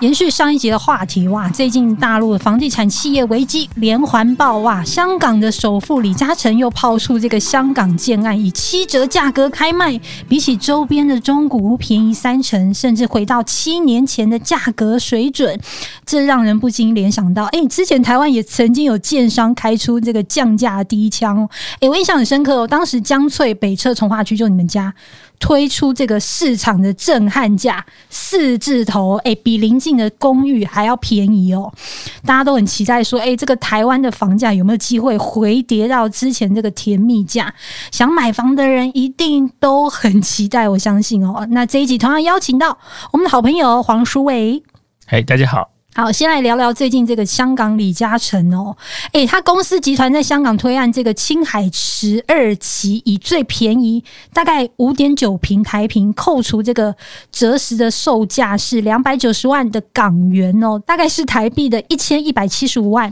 延续上一集的话题，哇，最近大陆的房地产企业危机连环爆，哇，香港的首富李嘉诚又抛出这个香港建案以七折价格开卖，比起周边的中古屋便宜三成，甚至回到七年前的价格水准，这让人不禁联想到，哎，之前台湾也曾经有建商开出这个降价第一枪，哎，我印象很深刻哦，当时江翠北侧从化区就你们家。推出这个市场的震撼价四字头，哎，比邻近的公寓还要便宜哦！大家都很期待说，哎，这个台湾的房价有没有机会回跌到之前这个甜蜜价？想买房的人一定都很期待，我相信哦。那这一集同样邀请到我们的好朋友黄书伟，嘿，大家好。好，先来聊聊最近这个香港李嘉诚哦，哎，他公司集团在香港推案这个青海十二期，以最便宜大概五点九平台平，扣除这个折实的售价是两百九十万的港元哦，大概是台币的一千一百七十五万，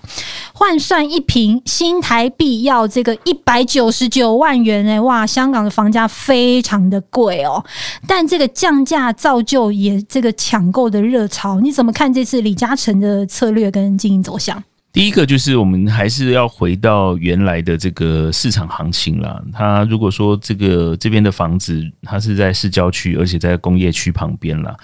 换算一平新台币要这个一百九十九万元哎，哇，香港的房价非常的贵哦，但这个降价造就也这个抢购的热潮，你怎么看这次李嘉成的策略跟经营走向，第一个就是我们还是要回到原来的这个市场行情啦。它如果说这个这边的房子，它是在市郊区，而且在工业区旁边啦，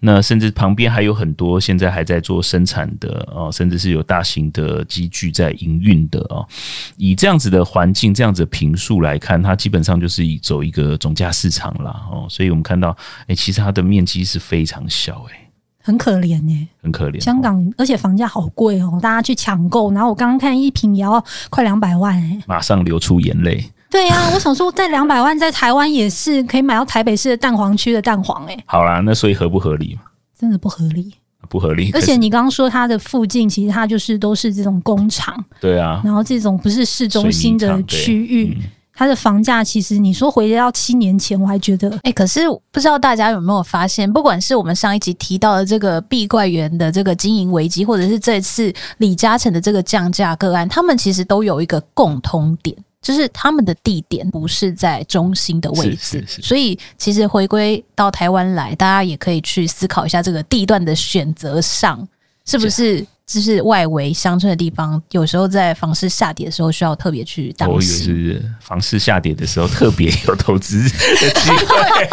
那甚至旁边还有很多现在还在做生产的哦，甚至是有大型的机具在营运的哦。以这样子的环境，这样子的坪数来看，它基本上就是以走一个总价市场啦哦。所以我们看到，哎，其实它的面积是非常小，哎。很可怜哎，很可怜。香港，而且房价好贵哦，大家去抢购。然后我刚刚看一瓶也要快两百万哎，马上流出眼泪。对呀、啊，我想说，在两百万在台湾也是可以买到台北市的蛋黄区的蛋黄哎。好啦，那所以合不合理？真的不合理，不合理。而且你刚刚说它的附近，其实它就是都是这种工厂。对啊。然后这种不是市中心的区域。它的房价其实，你说回到七年前，我还觉得，哎、欸，可是不知道大家有没有发现，不管是我们上一集提到的这个碧桂园的这个经营危机，或者是这次李嘉诚的这个降价个案，他们其实都有一个共通点，就是他们的地点不是在中心的位置。是是是。所以，其实回归到台湾来，大家也可以去思考一下，这个地段的选择上是不是。就是外围乡村的地方，有时候在房市下跌的时候，需要特别去当心。我以为是房市下跌的时候特别有投资的机会。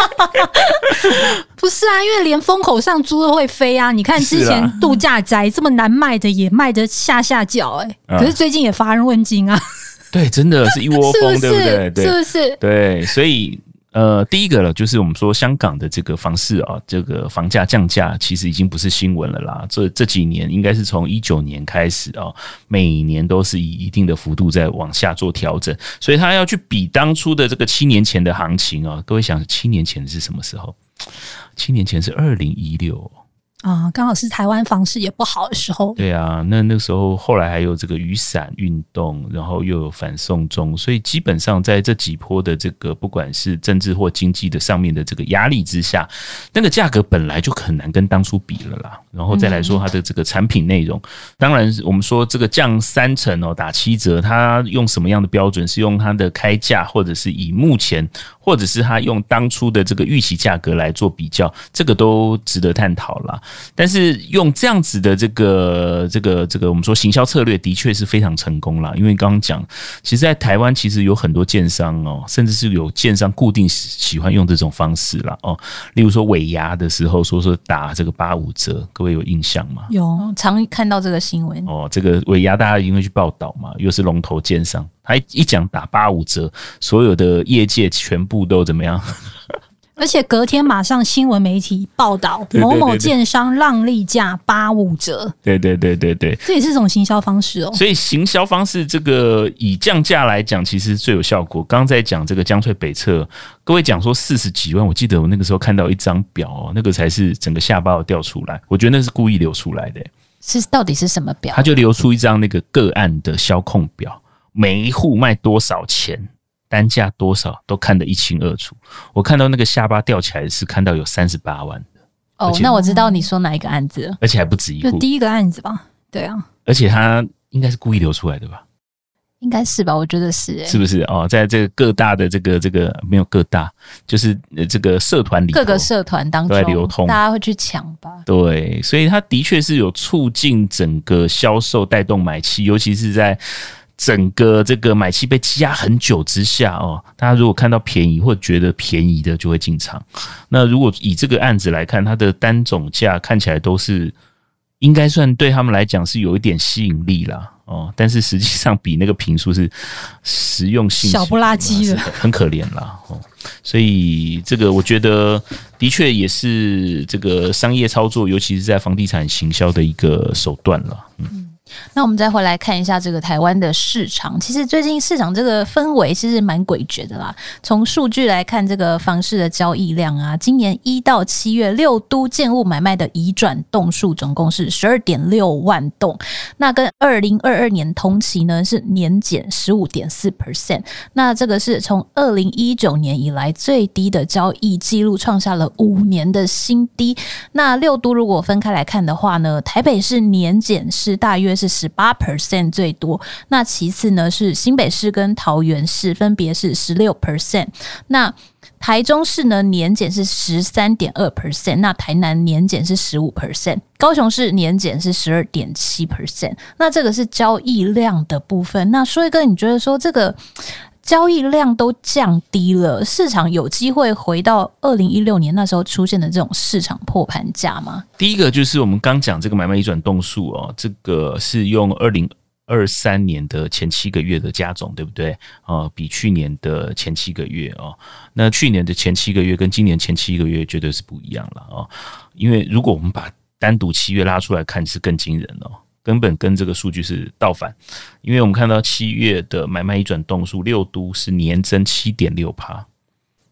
不是啊，因为连风口上猪都会飞啊！你看之前度假宅这么难卖的，也卖得下下脚哎、欸。可是最近也乏人问津啊。对，真的是一窝蜂，对不对？对，是不是？对，所以。呃，第一个呢，就是我们说香港的这个房市啊，这个房价降价其实已经不是新闻了啦。这这几年应该是从一九年开始啊，每年都是以一定的幅度在往下做调整，所以他要去比当初的这个七年前的行情啊。各位想，七年前是什么时候？七年前是二零一六。啊，刚好是台湾房市也不好的时候。对啊，那那时候后来还有这个雨伞运动，然后又有反送中，所以基本上在这几波的这个不管是政治或经济的上面的这个压力之下，那个价格本来就很难跟当初比了啦。然后再来说它的这个产品内容，当然我们说这个降三成哦，打七折，它用什么样的标准？是用它的开价，或者是以目前，或者是他用当初的这个预期价格来做比较，这个都值得探讨啦。但是用这样子的这个这个这个，我们说行销策略的确是非常成功啦。因为刚刚讲，其实，在台湾其实有很多建商哦，甚至是有建商固定喜欢用这种方式啦哦。例如说尾牙的时候，说说打这个八五折，各位有印象吗？有，常看到这个新闻哦。这个尾牙大家一定会去报道嘛，又是龙头建商，他一讲打八五折，所有的业界全部都怎么样？而且隔天马上新闻媒体报道某某建商让利价八五折，对对对对对，这也是种行销方式哦。所以行销方式这个以降价来讲，其实最有效果。刚刚在讲这个江翠北侧，各位讲说四十几万，我记得我那个时候看到一张表哦，那个才是整个下巴要掉出来。我觉得那是故意流出来的，是到底是什么表？他就流出一张那个个案的销控表，每一户卖多少钱。单价多少都看得一清二楚。我看到那个下巴吊起来是看到有三十八万的哦，那我知道你说哪一个案子了，而且还不止一户，就第一个案子吧？对啊，而且他应该是故意流出来的吧？应该是吧？我觉得是、欸，是不是哦？在这个各大的这个这个没有各大，就是这个社团里，各个社团当中在流通，大家会去抢吧？对，所以它的确是有促进整个销售，带动买气，尤其是在整个这个买气被积压很久之下哦，大家如果看到便宜或觉得便宜的，就会进场。那如果以这个案子来看，它的单总价看起来都是应该算对他们来讲是有一点吸引力啦。哦，但是实际上比那个评数是实用性小不拉几的，很可怜啦。哦，所以这个我觉得的确也是这个商业操作，尤其是在房地产行销的一个手段了。嗯。那我们再回来看一下这个台湾的市场，其实最近市场这个氛围其实蛮诡谲的啦。从数据来看，这个房市的交易量啊，今年一到七月六都建物买卖的移转栋数总共是十二点六万栋，那跟二零二二年同期呢是年减十五点四 percent，那这个是从二零一九年以来最低的交易记录，创下了五年的新低。那六都如果分开来看的话呢，台北市年减是大约是。十八 percent 最多，那其次呢是新北市跟桃园市分别是十六 percent，那台中市呢年检是十三点二 percent，那台南年检是十五 percent，高雄市年检是十二点七 percent，那这个是交易量的部分。那说一个，你觉得说这个交易量都降低了，市场有机会回到二零一六年那时候出现的这种市场破盘价吗？第一个就是我们刚讲这个买卖移转动数哦，这个是用二零二三年的前七个月的加总，对不对？哦，比去年的前七个月哦，那去年的前七个月跟今年前七个月绝对是不一样了哦，因为如果我们把单独七月拉出来看，是更惊人哦。根本跟这个数据是倒反，因为我们看到七月的买卖移转动数六都是年增七点六趴，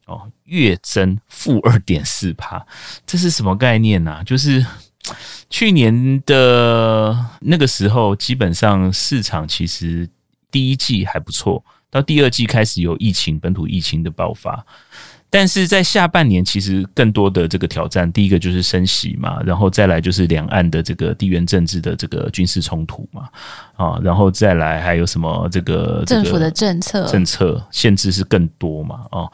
哦，月增负二点四趴，这是什么概念呢、就是去年的那个时候，基本上市场其实第一季还不错，到第二季开始有疫情，本土疫情的爆发。但是在下半年，其实更多的这个挑战，第一个就是升息嘛，然后再来就是两岸的这个地缘政治的这个军事冲突嘛，啊，然后再来还有什么这个政府的政策。政策限制是更多嘛，哦，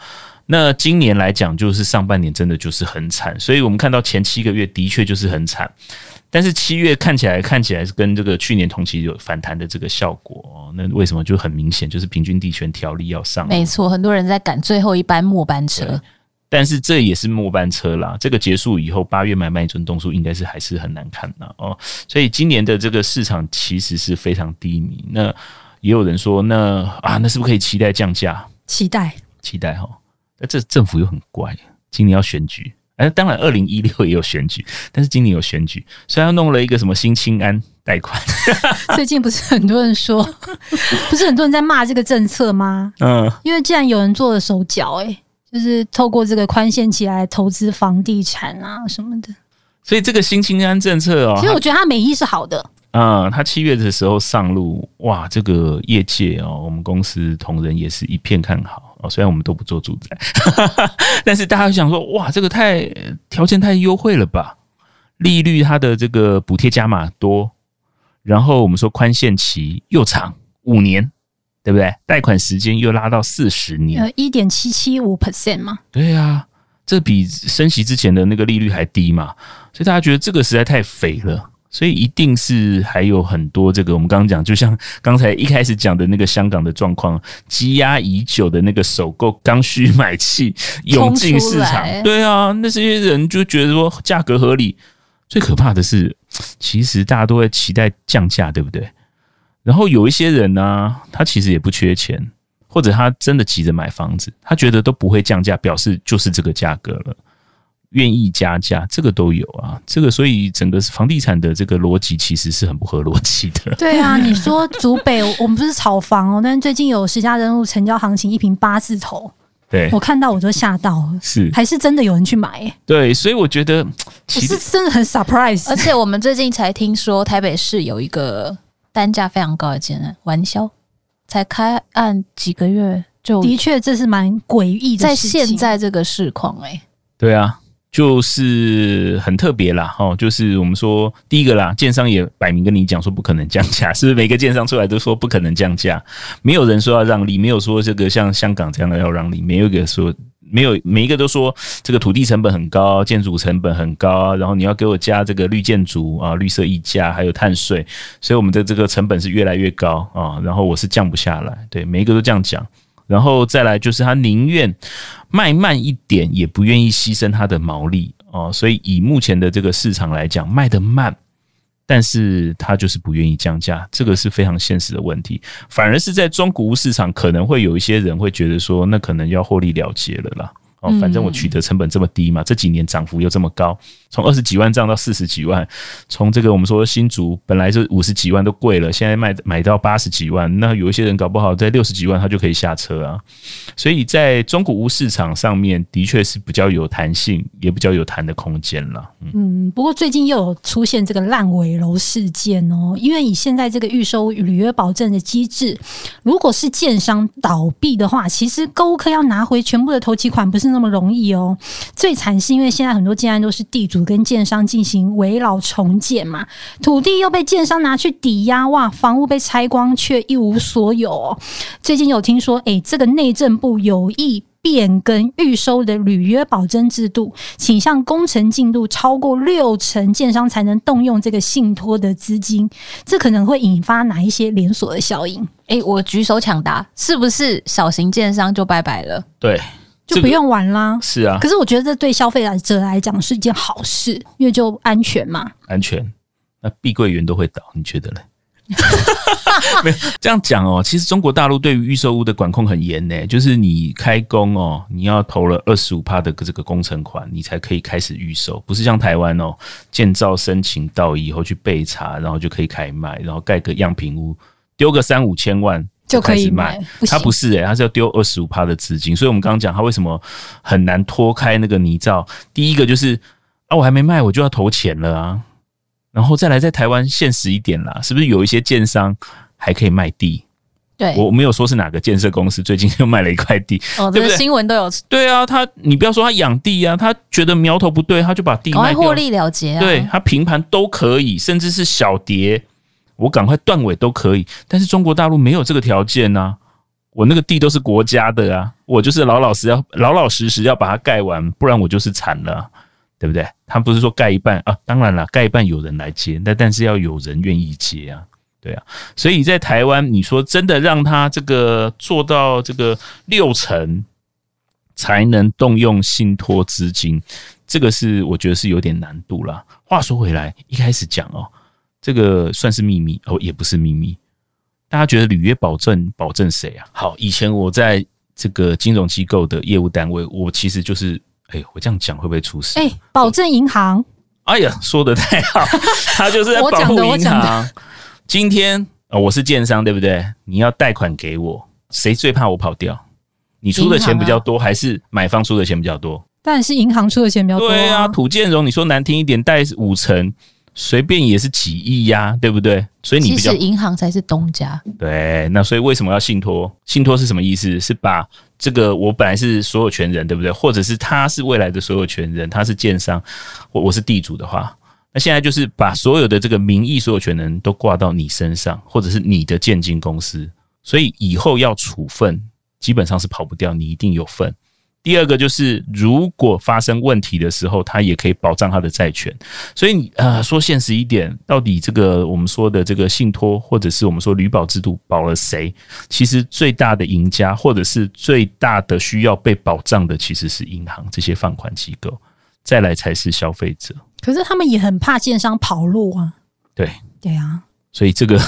那今年来讲就是上半年真的就是很惨，所以我们看到前七个月的确就是很惨。但是七月看起来看起来是跟这个去年同期有反弹的这个效果，哦那为什么就很明显就是平均地权条例要上？没错，很多人在赶最后一班末班车。但是这也是末班车啦，这个结束以后，八月买卖移转栋数应该是还是很难看的哦。所以今年的这个市场其实是非常低迷。那也有人说，那啊，那是不是可以期待降价？期待，期待哈。那这政府又很怪，今年要选举。哎，当然，二零一六也有选举，但是今年有选举，所以他弄了一个什么新清安贷款。最近不是很多人说，不是很多人在骂这个政策吗？嗯，因为既然有人做了手脚，哎，就是透过这个宽限期来投资房地产啊什么的。所以这个新清安政策哦，其实我觉得它美意是好的。啊，他七月的时候上路，哇，这个业界哦，我们公司同仁也是一片看好哦。虽然我们都不做住宅，但是大家想说，哇，这个太条件太优惠了吧？利率它的这个补贴加码多，然后我们说宽限期又长五年，对不对？贷款时间又拉到四十年，呃，一点七七五 percent 嘛。对啊，这比升息之前的那个利率还低嘛，所以大家觉得这个实在太肥了。所以一定是还有很多这个，我们刚刚讲，就像刚才一开始讲的那个香港的状况，积压已久的那个首购刚需买气涌进市场，对啊，那些人就觉得说价格合理。最可怕的是，其实大家都在期待降价，对不对？然后有一些人呢、啊，他其实也不缺钱，或者他真的急着买房子，他觉得都不会降价，表示就是这个价格了。愿意加价，这个都有啊，这个所以整个房地产的这个逻辑其实是很不合逻辑的。对啊，你说竹北，我们不是炒房哦，但是最近有十家人物成交行情一平八字头，对，我看到我就吓到了，是。还是真的有人去买？对，所以我觉得其实是真的很 surprise，而且我们最近才听说台北市有一个单价非常高的建案玩销，才开案几个月就，的确这是蛮诡异的，在现在这个市况，哎，对啊。就是很特别啦，哦，就是我们说第一个啦，建商也摆明跟你讲说不可能降价，是不是？每个建商出来都说不可能降价，没有人说要让利，没有说这个像香港这样的要让利，没有一个说没有，每一个都说这个土地成本很高，建筑成本很高，然后你要给我加这个绿建筑啊、绿色溢价，还有碳税，所以我们的这个成本是越来越高啊，然后我是降不下来，对，每一个都这样讲。然后再来就是他宁愿卖慢一点，也不愿意牺牲他的毛利哦。所以以目前的这个市场来讲，卖得慢，但是他就是不愿意降价，这个是非常现实的问题。反而是在中古物市场，可能会有一些人会觉得说，那可能要获利了结了啦。哦，反正我取得成本这么低嘛，这几年涨幅又这么高，从二十几万涨到四十几万，从这个我们说新竹本来是五十几万都贵了，现在卖买到八十几万，那有一些人搞不好在六十几万他就可以下车啊。所以在中古屋市场上面，的确是比较有弹性，也比较有弹的空间了。嗯，不过最近又有出现这个烂尾楼事件哦，因为以现在这个预收履约保证的机制，如果是建商倒闭的话，其实购物客要拿回全部的头期款不是那么容易哦，最惨是因为现在很多建案都是地主跟建商进行围老重建嘛，土地又被建商拿去抵押，哇，房屋被拆光却一无所有哦。最近有听说，诶，这个内政部有意变更预收的履约保证制度，请向工程进度超过六成，建商才能动用这个信托的资金，这可能会引发哪一些连锁的效应？诶，我举手抢答，是不是小型建商就拜拜了？对。就不用玩啦，是啊。可是我觉得这对消费者来讲是一件好事，因为就安全嘛。安全，那碧桂园都会倒，你觉得呢？没有这样讲哦。其实中国大陆对于预售屋的管控很严呢，就是你开工哦，你要投了二十五趴的这个工程款，你才可以开始预售，不是像台湾哦，建造申请到以后去备查，然后就可以开卖，然后盖个样品屋，丢个三五千万。就可以卖，他不是诶、欸，他是要丢二十五趴的资金，所以我们刚刚讲他为什么很难脱开那个泥沼。第一个就是啊，我还没卖，我就要投钱了啊。然后再来，在台湾现实一点啦，是不是有一些建商还可以卖地？对，我没有说是哪个建设公司最近又卖了一块地，哦，这个新闻都有。对啊，他你不要说他养地啊，他觉得苗头不对，他就把地卖掉，获利了结啊。对，他平盘都可以，甚至是小跌。我赶快断尾都可以，但是中国大陆没有这个条件呐。我那个地都是国家的啊，我就是老老实要老老实实要把它盖完，不然我就是惨了，对不对？他不是说盖一半啊，当然了，盖一半有人来接，但但是要有人愿意接啊，对啊。所以在台湾，你说真的让他这个做到这个六成才能动用信托资金，这个是我觉得是有点难度啦。话说回来，一开始讲哦。这个算是秘密哦，也不是秘密。大家觉得履约保证保证谁啊？好，以前我在这个金融机构的业务单位，我其实就是，哎，我这样讲会不会出事？哎，保证银行。哎呀，说得太好，他就是在保护银行。今天啊，我是建商，对不对？你要贷款给我，谁最怕我跑掉？你出的钱比较多，还是买方出的钱比较多？当然是银行出的钱比较多。对啊，土建融，你说难听一点，贷五成。随便也是几亿呀，对不对？所以你其实银行才是东家。对，那所以为什么要信托？信托是什么意思？是把这个我本来是所有权人，对不对？或者是他是未来的所有权人，他是建商，我我是地主的话，那现在就是把所有的这个名义所有权人都挂到你身上，或者是你的建金公司，所以以后要处分，基本上是跑不掉，你一定有份。第二个就是，如果发生问题的时候，他也可以保障他的债权。所以，呃，说现实一点，到底这个我们说的这个信托，或者是我们说旅保制度保了谁？其实最大的赢家，或者是最大的需要被保障的，其实是银行这些放款机构，再来才是消费者。可是他们也很怕建商跑路啊。对，对啊。所以这个，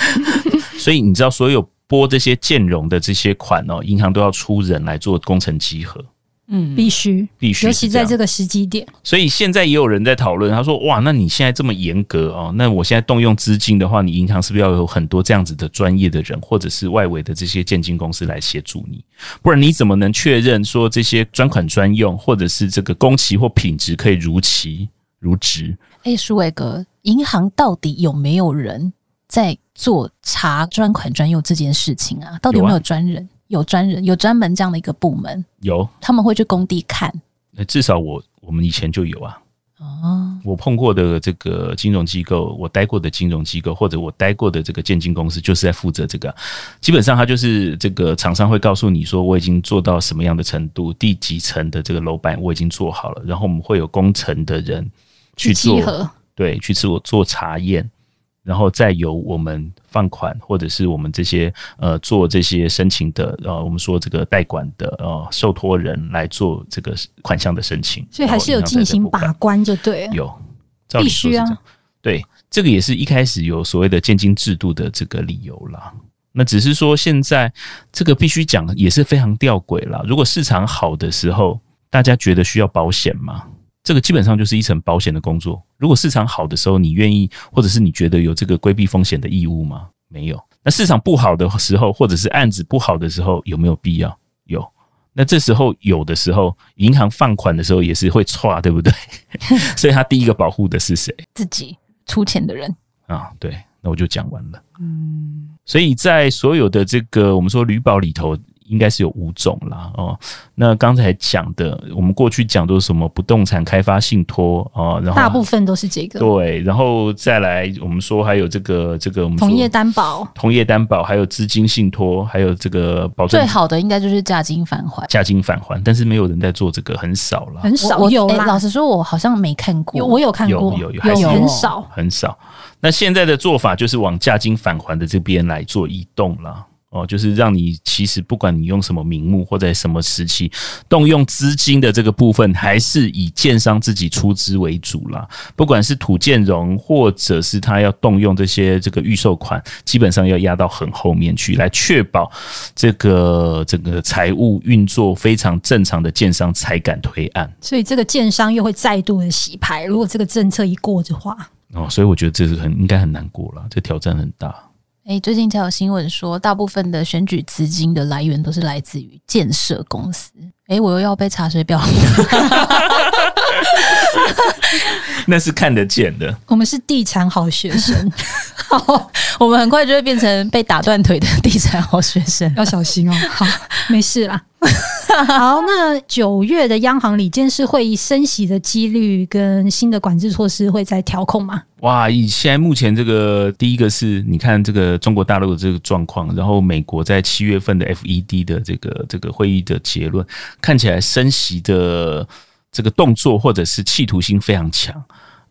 所以你知道所有。拨这些建融的这些款哦，银行都要出人来做工程集合，嗯，必须必须，尤其在这个时机点。所以现在也有人在讨论，他说：“哇，那你现在这么严格哦，那我现在动用资金的话，你银行是不是要有很多这样子的专业的人，或者是外围的这些建金公司来协助你？不然你怎么能确认说这些专款专用，或者是这个工期或品质可以如期如值？”哎，书纬哥，银行到底有没有人在做查专款专用这件事情啊，到底有没有专人？有专、啊、人，有专门这样的一个部门。有，他们会去工地看。那至少我我们以前就有啊。哦，我碰过的这个金融机构，我待过的金融机构，或者我待过的这个建金公司，就是在负责这个。基本上，它就是这个厂商会告诉你说，我已经做到什么样的程度，第几层的这个楼板我已经做好了，然后我们会有工程的人去做，对，去做做查验。然后再由我们放款，或者是我们这些呃做这些申请的呃，我们说这个代管的呃受托人来做这个款项的申请，所以还是有进行把关，就对了。有，必须啊。对，这个也是一开始有所谓的建金制度的这个理由啦。那只是说现在这个必须讲也是非常吊诡啦。如果市场好的时候，大家觉得需要保险吗？这个基本上就是一层保险的工作。如果市场好的时候，你愿意，或者是你觉得有这个规避风险的义务吗？没有。那市场不好的时候，或者是案子不好的时候，有没有必要？有。那这时候有的时候，银行放款的时候也是会错，对不对？所以他第一个保护的是谁？自己出钱的人啊。对，那我就讲完了。嗯。所以在所有的这个我们说旅保里头。应该是有五种啦哦。那刚才讲的，我们过去讲都是什么不动产开发信托哦，然后大部分都是这个。对，然后再来我们说还有这个这个我们同业担保、同业担保，还有资金信托，还有这个保证。最好的应该就是价金返还，价金返还，但是没有人在做这个，很少了，很少有啦。老实说，我好像没看过，有我有看过，有有有，很少很少。那现在的做法就是往价金返还的这边来做移动了。哦，就是让你其实不管你用什么名目或在什么时期动用资金的这个部分，还是以建商自己出资为主啦。不管是土建融，或者是他要动用这些这个预售款，基本上要压到很后面去，来确保这个整个财务运作非常正常的建商才敢推案。所以这个建商又会再度的洗牌，如果这个政策一过的话，哦，所以我觉得这是很应该很难过了，这挑战很大。哎，最近才有新闻说，大部分的选举资金的来源都是来自于建设公司。哎，我又要被查水表了。那是看得见的。我们是地产好学生，好，我们很快就会变成被打断腿的地产好学生，要小心哦。好，没事啦。好，那九月的央行理监事会议升息的几率跟新的管制措施会在调控吗？哇，以现在目前这个第一个是你看这个中国大陆的这个状况，然后美国在七月份的 FED 的这个这个会议的结论，看起来升息的这个动作或者是企图心非常强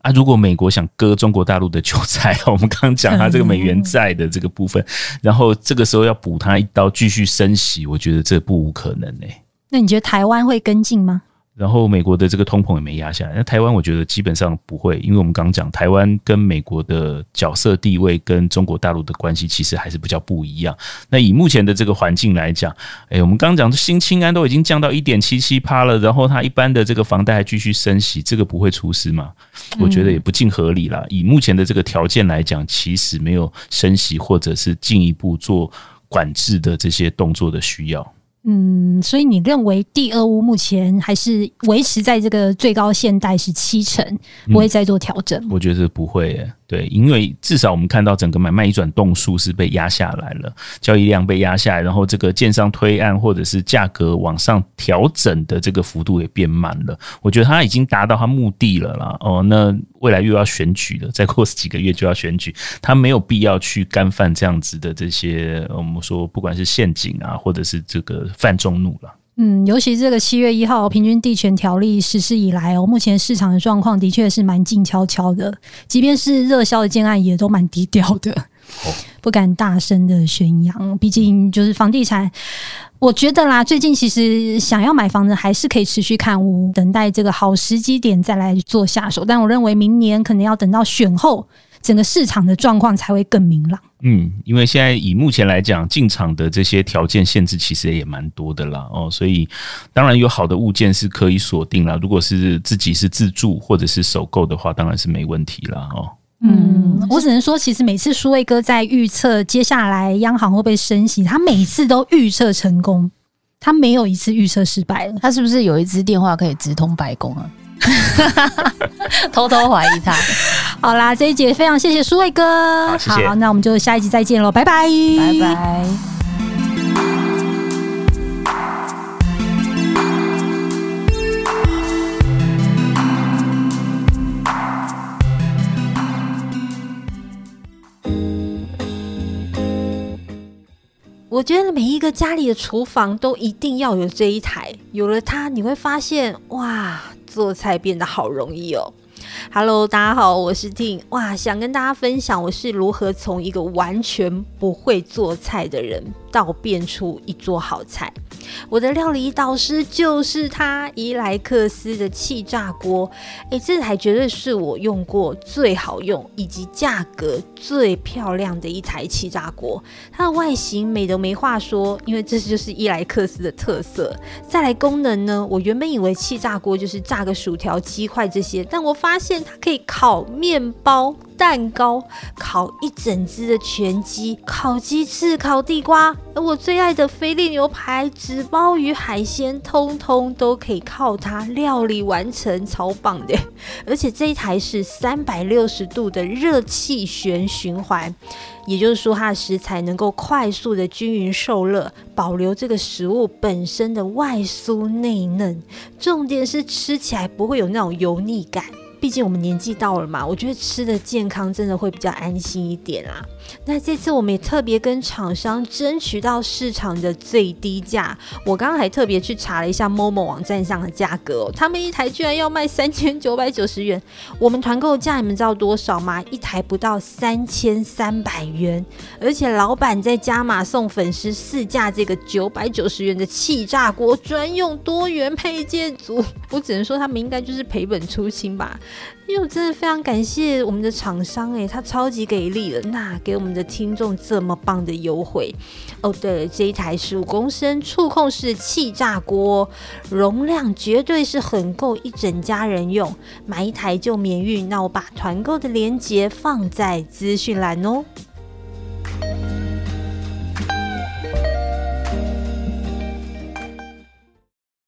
啊。如果美国想割中国大陆的韭菜，我们刚刚讲它这个美元债的这个部分，然后这个时候要补它一刀继续升息，我觉得这不无可能呢、欸。那你觉得台湾会跟进吗？然后美国的这个通膨也没压下来，那台湾我觉得基本上不会，因为我们刚刚讲台湾跟美国的角色地位跟中国大陆的关系其实还是比较不一样。那以目前的这个环境来讲，哎，我们刚刚讲的新青安都已经降到一点七七趴了，然后它一般的这个房贷还继续升息，这个不会出事吗？我觉得也不尽合理啦。以目前的这个条件来讲，其实没有升息或者是进一步做管制的这些动作的需要。嗯，所以你认为第二屋目前还是维持在这个最高限贷是七成，不会再做调整？嗯，我觉得不会耶。对，因为至少我们看到整个买卖移转动数是被压下来了，交易量被压下来，然后这个建商推案或者是价格往上调整的这个幅度也变慢了。我觉得他已经达到他目的了啦。哦，那未来又要选举了，再过几个月就要选举，他没有必要去干犯这样子的这些我们说不管是陷阱啊，或者是这个犯众怒了。嗯，尤其这个七月一号平均地权条例实施以来哦，目前市场的状况的确是蛮静悄悄的，即便是热销的建案也都蛮低调的，不敢大声的宣扬。毕竟就是房地产，我觉得啦，最近其实想要买房子还是可以持续看屋，等待这个好时机点再来做下手。但我认为明年可能要等到选后，整个市场的状况才会更明朗。嗯，因为现在以目前来讲，进场的这些条件限制其实也蛮多的啦哦，所以当然有好的物件是可以锁定啦。如果是自己是自住或者是首购的话，当然是没问题啦哦。嗯，我只能说，其实每次苏卫哥在预测接下来央行会不会升息，他每次都预测成功，他没有一次预测失败了。他是不是有一支电话可以直通白宫啊？偷偷怀疑他。好啦，这一集非常谢谢苏卫哥，好，那我们就下一集再见喽，拜拜，拜拜。我觉得每一个家里的厨房都一定要有这一台，有了它，你会发现哇，做菜变得好容易哦。Hello，大家好，我是 t i n。哇，想跟大家分享我是如何从一个完全不会做菜的人，到变出一桌好菜。我的料理导师就是他，伊莱克斯的气炸锅。哎，这台绝对是我用过最好用以及价格最漂亮的一台气炸锅。它的外形美得没话说，因为这就是伊莱克斯的特色。再来功能呢，我原本以为气炸锅就是炸个薯条、鸡块这些，但我发现它可以烤面包。蛋糕、烤一整只的全鸡、烤鸡翅、烤地瓜，而我最爱的菲力牛排、纸包鱼、海鲜，通通都可以靠它料理完成，超棒的！而且这一台是三百六十度的热气旋循环，也就是说它的食材能够快速的均匀受热，保留这个食物本身的外酥内嫩。重点是吃起来不会有那种油腻感。毕竟我们年纪到了嘛，我觉得吃的健康真的会比较安心一点啦。那这次我们也特别跟厂商争取到市场的最低价。我刚刚还特别去查了一下 Momo 网站上的价格，他们一台居然要卖三千九百九十元。我们团购价你们知道多少吗？一台不到三千三百元，而且老板在加码送粉丝四架这个九百九十元的气炸锅专用多元配件组。我只能说他们应该就是赔本出清吧。因为我真的非常感谢我们的厂商，诶，他超级给力了，那给我们的听众这么棒的优惠哦。对了，这一台十五公升触控式气炸锅，容量绝对是很够一整家人用，买一台就免运。那我把团购的链接放在资讯栏哦。